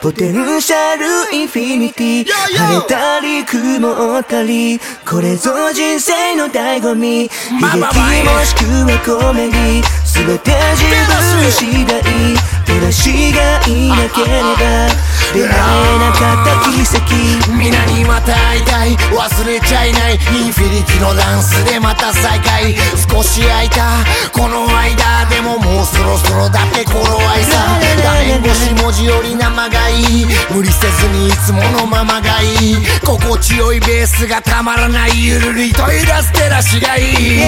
ポテンシャルインフィニティ晴れたり曇ったりこれぞ人生の醍醐味。悲劇もしくはコメディ全て自分次第。照らしがいなければ出会えなかった奇跡。皆にまた会いたい。忘れちゃいない。インフィニティのダンスでまた再会。少し空いた。この間無理せずにいつものままがいい。心地よいベースがたまらないゆるりと揺らす照らしがいい。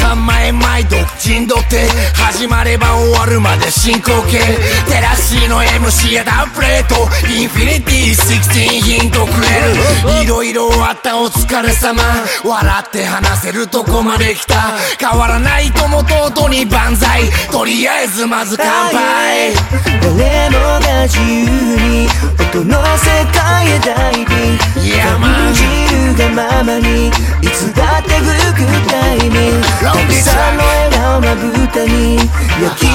バカ前前独珍度って始まれば終わるまで進行形。照らしの MC やダウンプレート。インフィニティ16ヒントくれるいろいろあったお疲れ様。笑って話せるとこまで来た。変わらない友と弟に万歳。とりあえずまず乾杯。誰もが自由に音の世界へダイビングやま感じるがままにいつだって吹くタイミング。ロングたくさんの笑顔まぶたに焼き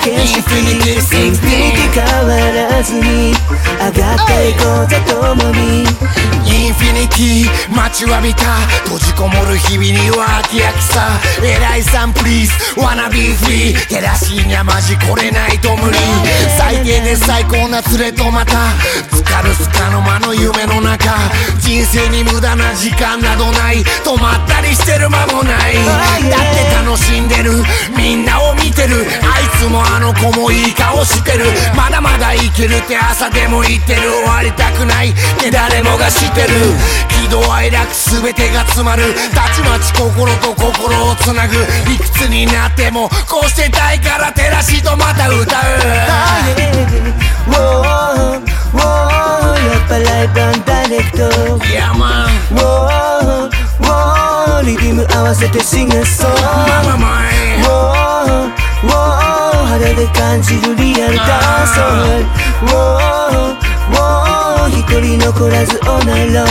付いた景色インフィニティインフィニティ変わらずに上がっていこうぜ共に。インフィニティ待ちわびた閉じこもる日々には飽き飽きさ。偉いさんプリーズ wanna be free 照らしにはマジこれないと無理。最低で最高な連れとまた。つかるつかの間の夢の中。人生に無駄な時間などない。止まったりしてる間もない。だって楽しんでる。みんなを見てるの子もいい顔してる。まだまだいけるって朝でも言ってる。終わりたくない。って誰もが知ってる。喜怒哀楽全てが詰まる。たちまち心と心をつなぐ。いくつになってもこうしてたいから照らしとまた歌う。クト。いやまん Whoa, whoa, リズム合わせてシンガー。ソン肌で感じるリアルダンス Whoa, whoa, 一人残らず all night long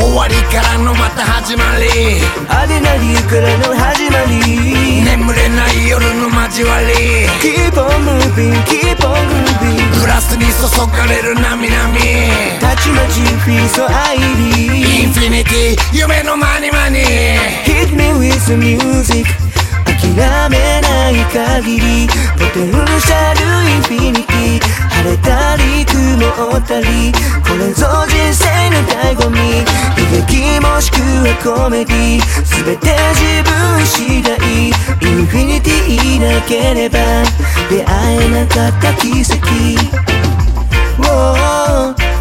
終わりからのまた始まり。アデナリューからの始まり。眠れない夜の交わり。Keep on moving, keep on grooving グラスに注がれるなみなみ。たちまち feel so アイリーインフィニティ夢のマニマニ Hit me with the music 諦めない限りポテンシャルインフィニティ晴れたり曇ったりこれぞ人生の醍醐味悲劇もしくはコメディ全て自分次第インフィニティなければ出会えなかった奇跡。Whoa